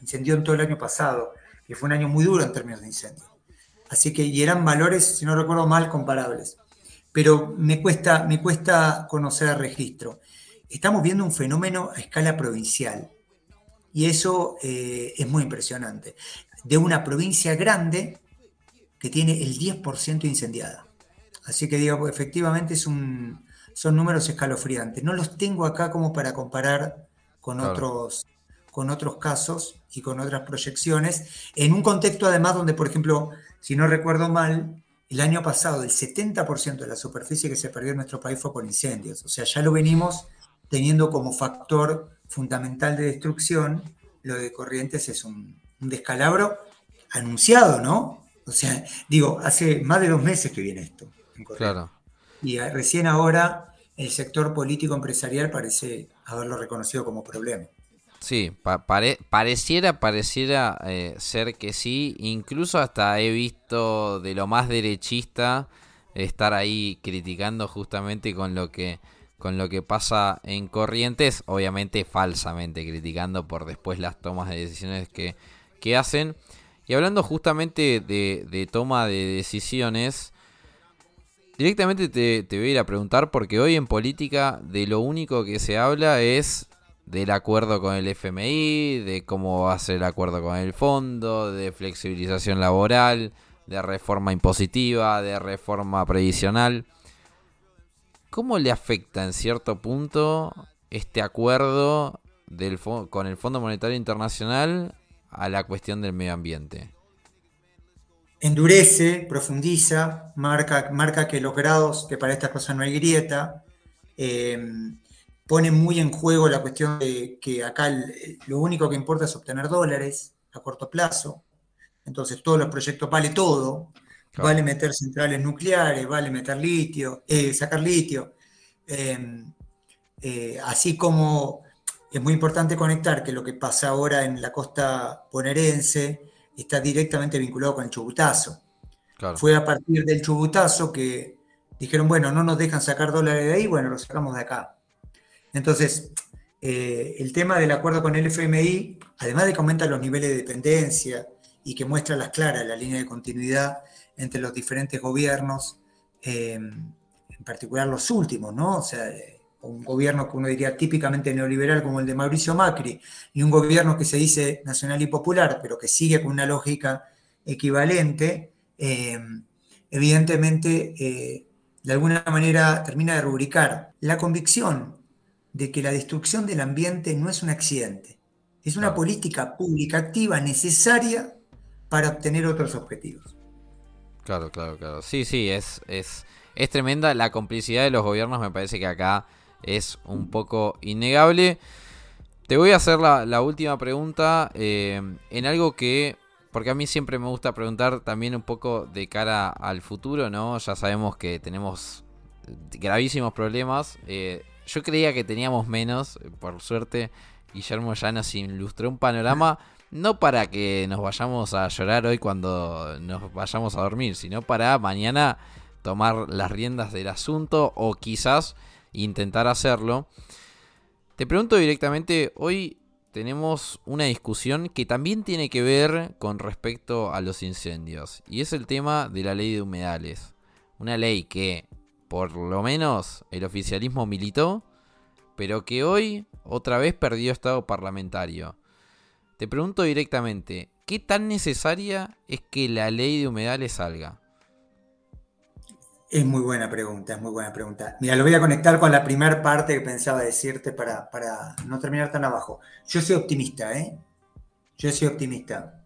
incendió en todo el año pasado, que fue un año muy duro en términos de incendio. Así que, y eran valores, si no recuerdo mal, comparables. Pero me cuesta, me cuesta conocer el registro. Estamos viendo un fenómeno a escala provincial y eso eh, es muy impresionante. De una provincia grande que tiene el 10% incendiada. Así que digo, efectivamente es un, son números escalofriantes. No los tengo acá como para comparar con, otros, con otros casos y con otras proyecciones, en un contexto además donde, por ejemplo, si no recuerdo mal, el año pasado el 70% de la superficie que se perdió en nuestro país fue por incendios. O sea, ya lo venimos teniendo como factor fundamental de destrucción, lo de Corrientes es un, descalabro anunciado, ¿no? O sea, digo, hace más de dos meses que viene esto. claro. Y recién ahora el sector político empresarial parece haberlo reconocido como problema. Sí, pareciera, pareciera eh, ser que sí. Incluso hasta he visto de lo más derechista estar ahí criticando justamente con lo que con lo que pasa en Corrientes, obviamente falsamente criticando por después las tomas de decisiones que, que hacen. Y hablando justamente de, de toma de decisiones, directamente te, voy a ir a preguntar porque hoy en política de lo único que se habla es del acuerdo con el FMI, de cómo va a ser el acuerdo con el fondo, de flexibilización laboral, de reforma impositiva, de reforma previsional. ¿Cómo le afecta en cierto punto este acuerdo del, con el Fondo Monetario Internacional a la cuestión del medio ambiente? Endurece, profundiza, marca, marca que los grados, que para estas cosas no hay grieta, eh, pone muy en juego la cuestión de que acá lo único que importa es obtener dólares a corto plazo. Entonces todos los proyectos vale todo. Vale meter centrales nucleares, vale meter litio, eh, sacar litio. Em, eh, así como es muy importante conectar que lo que pasa ahora en la costa bonaerense está directamente vinculado con el chubutazo. Fue a partir del chubutazo que dijeron, bueno, no nos dejan sacar dólares de ahí, bueno, lo sacamos de acá. Entonces, eh, el tema del acuerdo con el FMI, además de que aumenta los niveles de dependencia y que muestra las claras la línea de continuidad entre los diferentes gobiernos, eh, en particular los últimos, ¿no? O sea, un gobierno que uno diría típicamente neoliberal como el de Mauricio Macri, y un gobierno que se dice nacional y popular, pero que sigue con una lógica equivalente, eh, evidentemente, de alguna manera termina de rubricar la convicción de que la destrucción del ambiente no es un accidente, es una política pública activa necesaria para obtener otros objetivos. Claro, claro, claro. Sí, sí, es, es, es tremenda. La complicidad de los gobiernos me parece que acá es un poco innegable. Te voy a hacer la, última pregunta eh, en algo que, porque a mí siempre me gusta preguntar también un poco de cara al futuro, ¿no? Ya sabemos que tenemos gravísimos problemas. Eh, yo creía que teníamos menos, por suerte Guillermo ya nos ilustró un panorama, no para que nos vayamos a llorar hoy cuando nos vayamos a dormir, sino para mañana tomar las riendas del asunto o quizás intentar hacerlo. Te pregunto directamente, hoy tenemos una discusión que también tiene que ver con respecto a los incendios, y es el tema de la ley de humedales. Una ley que por lo menos el oficialismo militó, pero que hoy otra vez perdió estado parlamentario. Te pregunto directamente, ¿qué tan necesaria es que la ley de humedales salga? Es muy buena pregunta, es muy buena pregunta. Mira, lo voy a conectar con la primera parte que pensaba decirte para, para, no terminar tan abajo. Yo soy optimista, ¿eh? Yo soy optimista.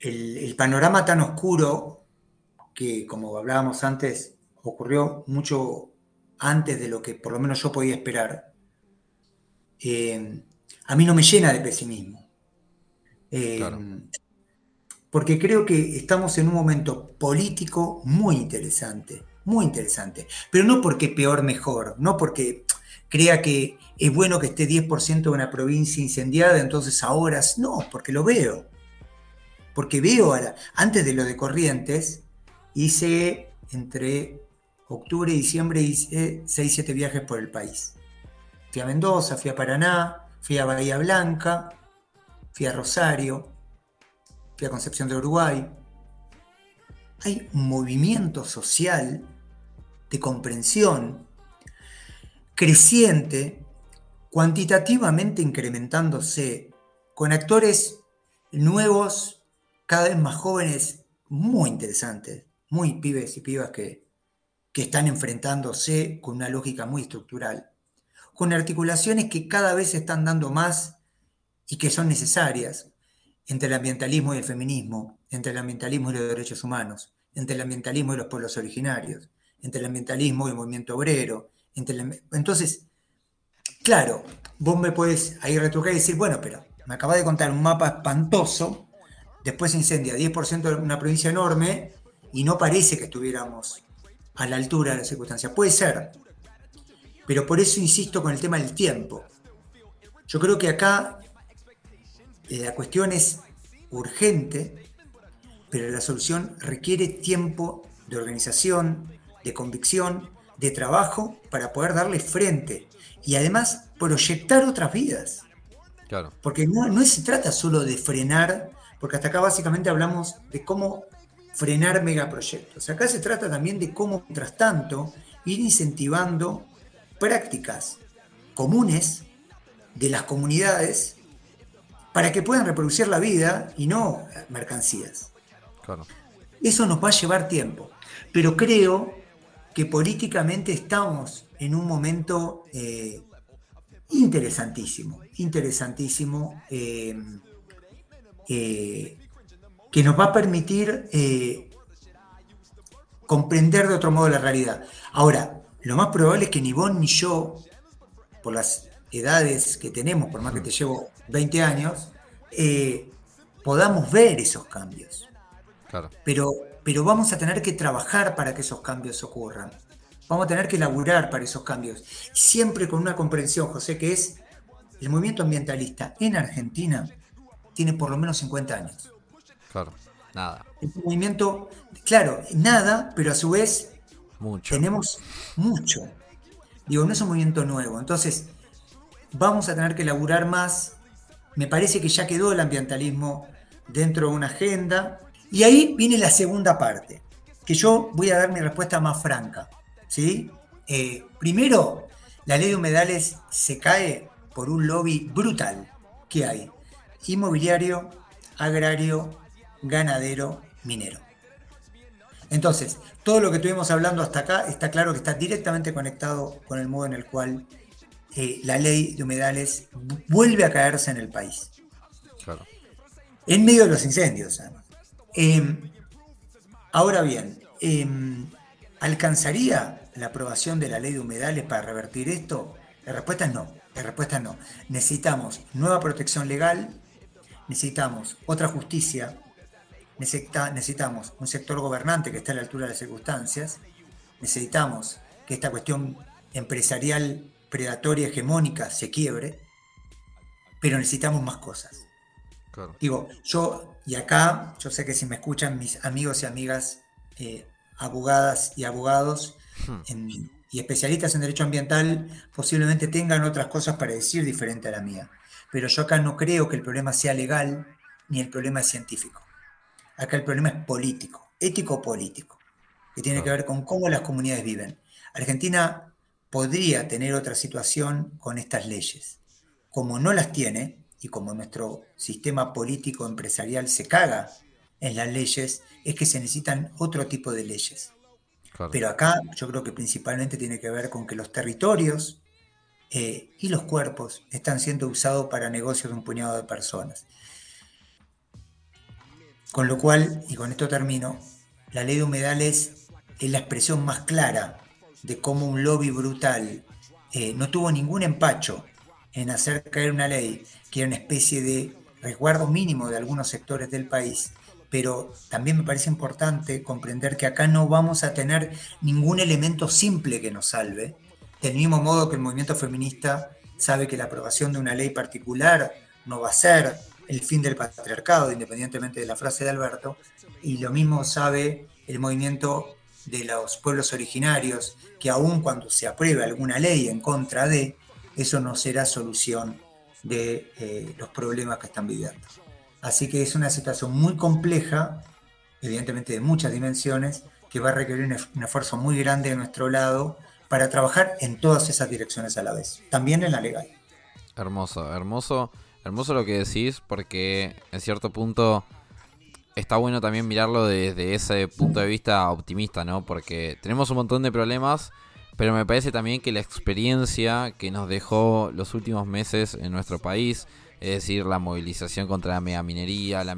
el, el panorama tan oscuro que, como hablábamos antes, ocurrió mucho antes de lo que por lo menos yo podía esperar, eh, a mí no me llena de pesimismo. Eh, porque creo que estamos en un momento político muy interesante, muy interesante. Pero no porque peor mejor, no porque crea que es bueno que esté 10% de una provincia incendiada, entonces ahora, no, porque lo veo. Porque veo, antes de lo de Corrientes, hice entre octubre y diciembre hice 6, 7 viajes por el país. Fui a Mendoza, fui a Paraná, fui a Bahía Blanca, fui a Rosario, Concepción de Uruguay. Hay un movimiento social de comprensión creciente, cuantitativamente incrementándose, con actores nuevos, cada vez más jóvenes, muy interesantes muy pibes y pibas que, que están enfrentándose con una lógica muy estructural, con articulaciones que cada vez se están dando más y que son necesarias entre el ambientalismo y el feminismo, entre el ambientalismo y los derechos humanos, entre el ambientalismo y los pueblos originarios, entre el ambientalismo y el movimiento obrero. Entre Entonces, claro, vos me puedes ahí retrucar y decir, bueno, pero me acabas de contar un mapa espantoso, después se incendia 10% de una provincia enorme y no parece que estuviéramos a la altura de la circunstancia. Puede ser, pero por eso insisto con el tema del tiempo. Yo creo que acá la cuestión es urgente, pero la solución requiere tiempo de organización, de convicción, de trabajo para poder darle frente y además proyectar otras vidas. Claro. Porque no, no se trata solo de frenar, porque hasta acá básicamente hablamos de cómo frenar megaproyectos. Acá se trata también de cómo, mientras tanto, ir incentivando prácticas comunes de las comunidades para que puedan reproducir la vida y no mercancías. Claro. Eso nos va a llevar tiempo, pero creo que políticamente estamos en un momento eh, interesantísimo, interesantísimo, eh, eh, que nos va a permitir comprender de otro modo la realidad. Ahora, lo más probable es que ni vos ni yo, por las edades que tenemos, por más que te llevo 20 años, podamos ver esos cambios. Claro. Pero pero vamos a tener que trabajar para que esos cambios ocurran. Vamos a tener que laburar para esos cambios. Siempre con una comprensión, José, que es el movimiento ambientalista en Argentina tiene por lo menos 50 años. Claro, nada. El movimiento, claro, nada, pero a su vez mucho. tenemos mucho. Digo, no es un movimiento nuevo. Entonces, vamos a tener que laburar más. Me parece que ya quedó el ambientalismo dentro de una agenda y ahí viene la segunda parte, que yo voy a dar mi respuesta más franca. ¿sí? Eh, primero, la ley de humedales se cae por un lobby brutal que hay. Inmobiliario, agrario, ganadero, minero. Entonces, todo lo que estuvimos hablando hasta acá está claro que está directamente conectado con el modo en el cual eh, la ley de humedales vuelve a caerse en el país. Claro. En medio de los incendios, además. Em, ahora bien, em, ¿alcanzaría la aprobación de la ley de humedales para revertir esto? La respuesta es no. La respuesta es no. Necesitamos nueva protección legal, necesitamos otra justicia, necesitamos un sector gobernante que esté a la altura de las circunstancias, necesitamos que esta cuestión empresarial predatoria hegemónica se quiebre, pero necesitamos más cosas. Digo, yo, y acá, yo sé que si me escuchan mis amigos y amigas eh, abogadas y abogados hmm. y especialistas en derecho ambiental, posiblemente tengan otras cosas para decir diferente a la mía. Pero yo acá no creo que el problema sea legal ni el problema es científico. Acá el problema es político, ético-político, que tiene que ver con cómo las comunidades viven. Argentina podría tener otra situación con estas leyes. Como no las tiene, y como nuestro sistema político empresarial se caga en las leyes, es que se necesitan otro tipo de leyes. Pero acá yo creo que principalmente tiene que ver con que los territorios eh, y los cuerpos están siendo usados para negocios de un puñado de personas. Con lo cual, y con esto termino, la ley de humedales es la expresión más clara de cómo un lobby brutal eh, no tuvo ningún empacho en hacer caer una ley que era una especie de resguardo mínimo de algunos sectores del país, pero también me parece importante comprender que acá no vamos a tener ningún elemento simple que nos salve, del mismo modo que el movimiento feminista sabe que la aprobación de una ley particular no va a ser el fin del patriarcado, independientemente de la frase de Alberto, y lo mismo sabe el movimiento de los pueblos originarios, que aun cuando se apruebe alguna ley en contra de, eso no será solución de eh, los problemas que están viviendo. Así que es una situación muy compleja, evidentemente de muchas dimensiones, que va a requerir un, esfuerzo muy grande de nuestro lado para trabajar en todas esas direcciones a la vez, también en la legal. Hermoso, hermoso, hermoso lo que decís, porque en cierto punto está bueno también mirarlo desde ese punto de vista optimista, ¿no? Porque tenemos un montón de problemas pero me parece también que la experiencia que nos dejó los últimos meses en nuestro país, es decir, la movilización contra la megaminería, la,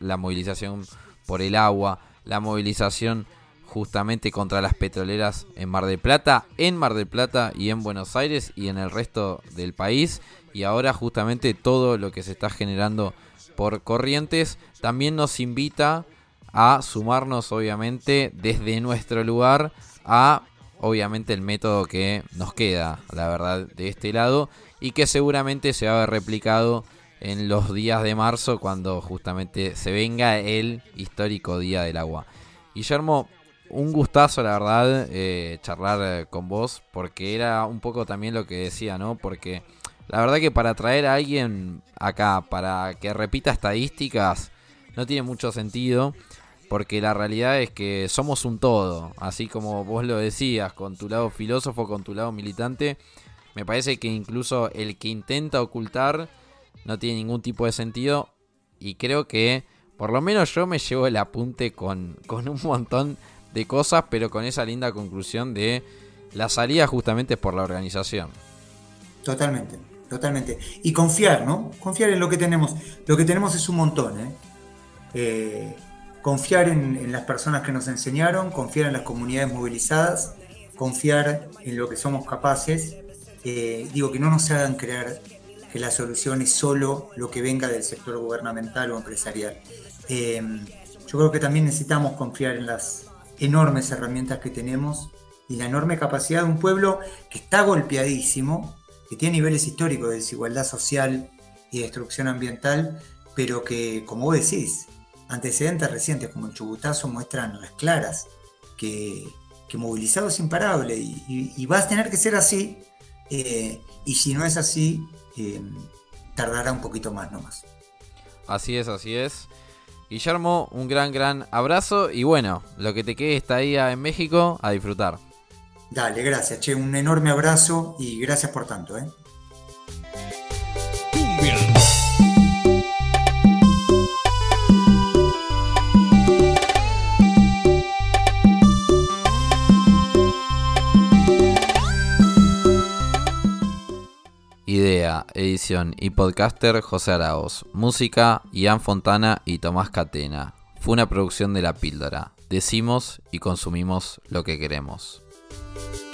la movilización por el agua, la movilización justamente contra las petroleras en Mar del Plata, en Mar del Plata y en Buenos Aires y en el resto del país, y ahora justamente todo lo que se está generando por corrientes, también nos invita a sumarnos obviamente desde nuestro lugar a obviamente el método que nos queda, la verdad, de este lado. y que seguramente se va a ver replicado en los días de marzo cuando justamente se venga el histórico Día del Agua. Guillermo, un gustazo la verdad eh, charlar eh, con vos porque era un poco también lo que decía, ¿no? Porque la verdad que para traer a alguien acá, para que repita estadísticas, no tiene mucho sentido porque la realidad es que somos un todo, así como vos lo decías, con tu lado filósofo, con tu lado militante, me parece que incluso el que intenta ocultar no tiene ningún tipo de sentido. Y creo que por lo menos yo me llevo el apunte con, con un montón de cosas, pero con esa linda conclusión de la salida justamente por la organización. Totalmente, totalmente. Y confiar, ¿no? Confiar en lo que tenemos. Lo que tenemos es un montón, ¿eh? eh confiar en, las personas que nos enseñaron, confiar en las comunidades movilizadas, confiar en lo que somos capaces. Eh, digo, que no nos hagan creer que la solución es solo lo que venga del sector gubernamental o empresarial. Eh, yo creo que también necesitamos confiar en las enormes herramientas que tenemos y la enorme capacidad de un pueblo que está golpeadísimo, que tiene niveles históricos de desigualdad social y destrucción ambiental, pero que, como vos decís, Antecedentes recientes como el Chubutazo muestran las claras que, movilizado es imparable y, va a tener que ser así. Eh, y si no es así, eh, tardará un poquito más nomás. Así es, así es. Guillermo, un gran, gran abrazo y bueno, lo que te quede está ahí en México a disfrutar. Dale, gracias, che, un enorme abrazo y gracias por tanto, ¿eh? Idea, edición y podcaster José Araos. Música Ian Fontana y Tomás Catena. Fue una producción de La Píldora. Decimos y consumimos lo que queremos. you